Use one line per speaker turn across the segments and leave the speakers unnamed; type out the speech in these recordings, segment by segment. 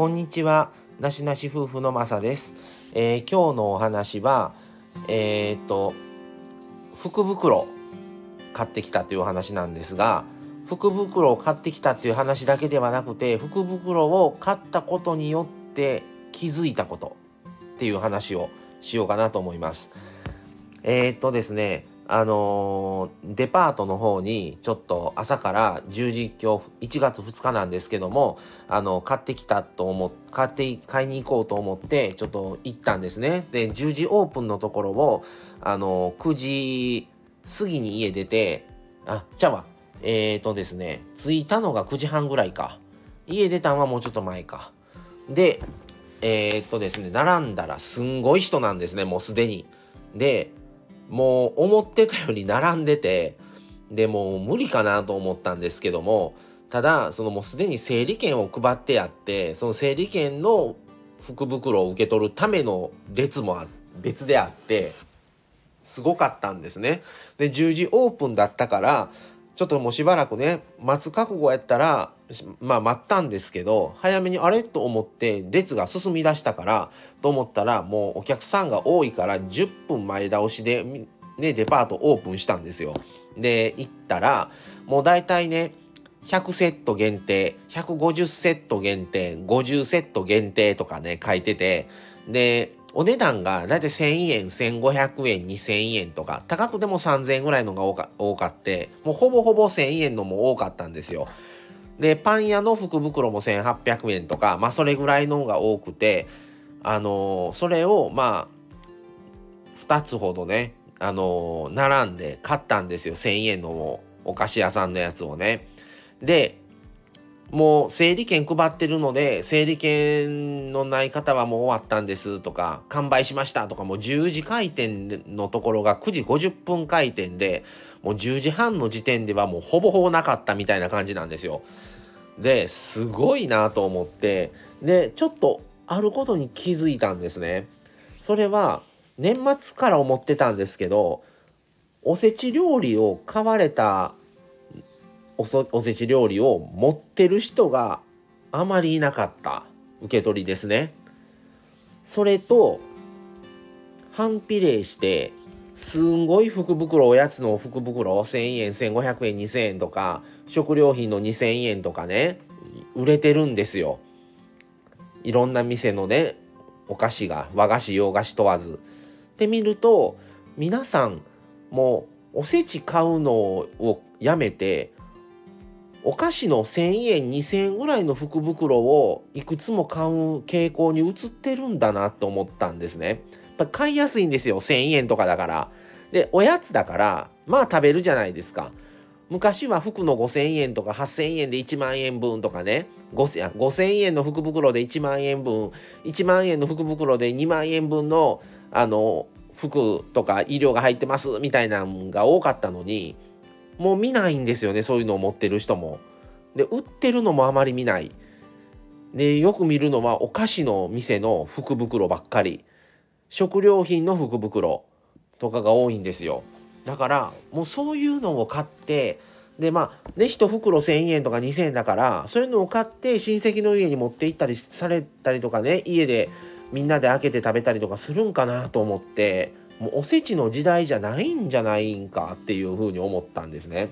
こんにちは、なしなし夫婦のまさです。えー、今日のお話は、えー、っと、福袋買ってきたというお話なんですが、福袋を買ってきたっていう話だけではなくて、福袋を買ったことによって気づいたことっていう話をしようかなと思います。えー、っとですね、あのー、デパートの方にちょっと朝から10時今日1月2日なんですけどもあの買ってきたと思っ買って買いに行こうと思ってちょっと行ったんですね。で10時オープンのところをあのー、9時過ぎに家出てあじゃあえーとですね着いたのが9時半ぐらいか。家出たんはもうちょっと前か。でえー、っとですね並んだらすんごい人なんですねもうすでに。でもう思ってたより並んでて、でも無理かなと思ったんですけども、ただ、そのもうすでに整理券を配ってやって、その整理券の福袋を受け取るための列も別であって、すごかったんですね。で、10時オープンだったから、ちょっともうしばらくね、待つ覚悟やったら、まあ待ったんですけど、早めにあれと思って列が進み出したから、と思ったらもうお客さんが多いから10分前倒しで、ね、デパートオープンしたんですよ。で、行ったら、もう大体ね、100セット限定、150セット限定、50セット限定とかね、書いてて、で、お値段がだいたい1000円、1500円、2000円とか、高くても3000円ぐらいのが多かって、もうほぼほぼ1000円のも多かったんですよ。で、パン屋の福袋も1800円とか、まあそれぐらいのが多くて、あのー、それをまあ、2つほどね、あのー、並んで買ったんですよ。1000円のお菓子屋さんのやつをね。で、もう整理券配ってるので、整理券のない方はもう終わったんですとか、完売しましたとか、もう10時開店のところが9時50分開店で、もう10時半の時点ではもうほぼほぼなかったみたいな感じなんですよ。で、すごいなと思って、で、ちょっとあることに気づいたんですね。それは、年末から思ってたんですけど、おせち料理を買われたおせち料理を持ってる人があまりいなかった受け取りですね。それと、反比例して、すんごい福袋、おやつの福袋、1000円、1500円、2000円とか、食料品の2000円とかね、売れてるんですよ。いろんな店のね、お菓子が、和菓子、洋菓子問わず。って見ると、皆さん、もう、おせち買うのをやめて、お菓子の1000円、2000円ぐらいの福袋をいくつも買う傾向に移ってるんだなと思ったんですね。ぱ買いやすいんですよ。1000円とかだから。で、おやつだから、まあ食べるじゃないですか。昔は服の5000円とか8000円で1万円分とかね、5000円の福袋で1万円分、1万円の福袋で2万円分の、あの、服とか医療が入ってますみたいなのが多かったのに、もう見ないんですよね、そういうのを持ってる人も。で、売ってるのもあまり見ない。で、よく見るのはお菓子の店の福袋ばっかり。食料品の福袋とかが多いんですよだからもうそういうのを買ってでまあね1袋1,000円とか2,000円だからそういうのを買って親戚の家に持って行ったりされたりとかね家でみんなで開けて食べたりとかするんかなと思ってもうおせちの時代じゃないんじゃないんかっていうふうに思ったんですね。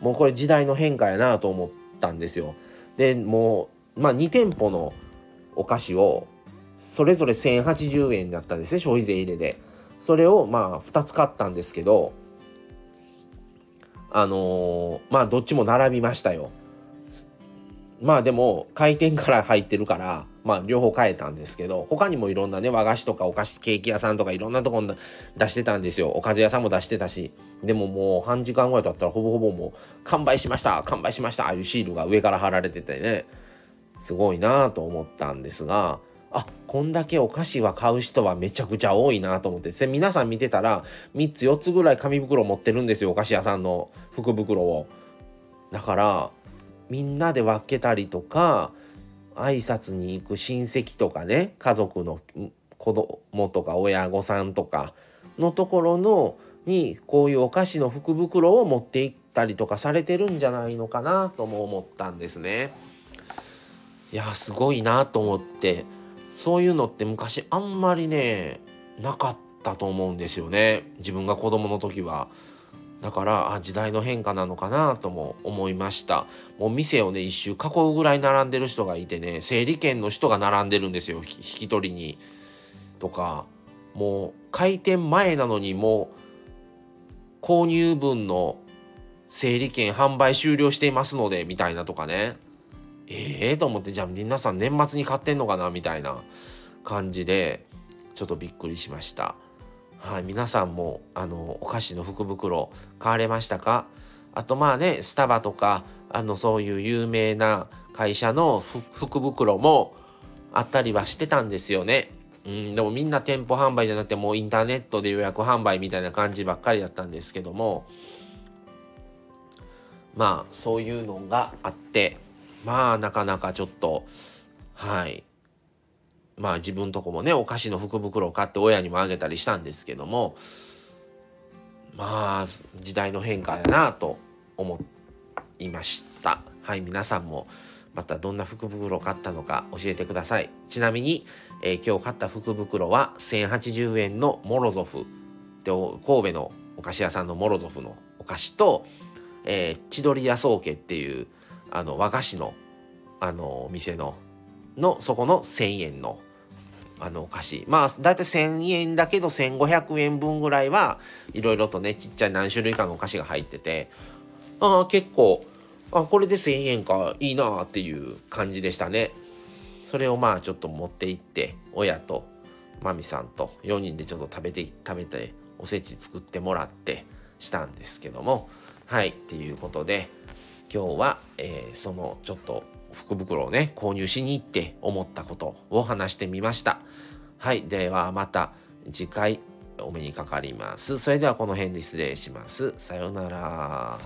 もうこれ時代の変化やなと思ったんですよ。でもうまあ2店舗のお菓子をそれぞれ1080円だったんですね消費税入れでそれをまあ2つ買ったんですけどあのー、まあどっちも並びましたよまあでも開店から入ってるからまあ両方買えたんですけど他にもいろんなね和菓子とかお菓子ケーキ屋さんとかいろんなとこ出してたんですよ。おかず屋さんも出してたし。でももう半時間ぐらい経ったらほぼほぼもう完売しました。完売しました。ああいうシールが上から貼られててね。すごいなと思ったんですがあこんだけお菓子は買う人はめちゃくちゃ多いなと思って。皆さん見てたら3つ4つぐらい紙袋持ってるんですよ。お菓子屋さんの福袋を。だからみんなで分けたりとか挨拶に行く親戚とかね家族の子供とか親御さんとかのところのにこういうお菓子の福袋を持って行ったりとかされてるんじゃないのかなとも思ったんですね。いやすごいなと思ってそういうのって昔あんまりねなかったと思うんですよね自分が子供の時は。だからあ時代の変化なのかなとも思いました。もう店をね一周囲うぐらい並んでる人がいてね整理券の人が並んでるんですよ。引き取りに。とかもう開店前なのにもう購入分の整理券販売終了していますのでみたいなとかね。ええー、と思ってじゃあ皆さん年末に買ってんのかな？みたいな感じでちょっとびっくりしました。はい、皆さんもあのお菓子の福袋買われましたか？あとまあねスタバとかあのそういう有名な会社の福袋もあったりはしてたんですよね。うん、でもみんな店舗販売じゃなくてもうインターネットで予約販売みたいな感じばっかりだったんですけども。まあそういうのがあってまあなかなかちょっとはい。まあ自分とこもねお菓子の福袋を買って親にもあげたりしたんですけどもまあ時代の変化やなと思いました。はい皆さんもまたどんな福袋を買ったのか教えてください。ちなみに、えー、今日買った福袋は1080円のモロゾフで神戸のお菓子屋さんのモロゾフのお菓子と、えー、千鳥屋宗家っていうあの和菓子のあのお店ののそこの1000円のあのお菓子。まあ大体1000円だけど1500円分ぐらいはいろいろとねちっちゃい何種類かのお菓子が入っててああ結構あこれで1000円かいいなっていう感じでしたね。それをまあちょっと持って行って親とマミさんと4人でちょっと食べて食べておせち作ってもらってしたんですけどもはいっていうことで今日は、えー、そのちょっと福袋をね購入しに行って思ったことを話してみました。はい。ではまた次回お目にかかります。それではこの辺で失礼します。さようなら。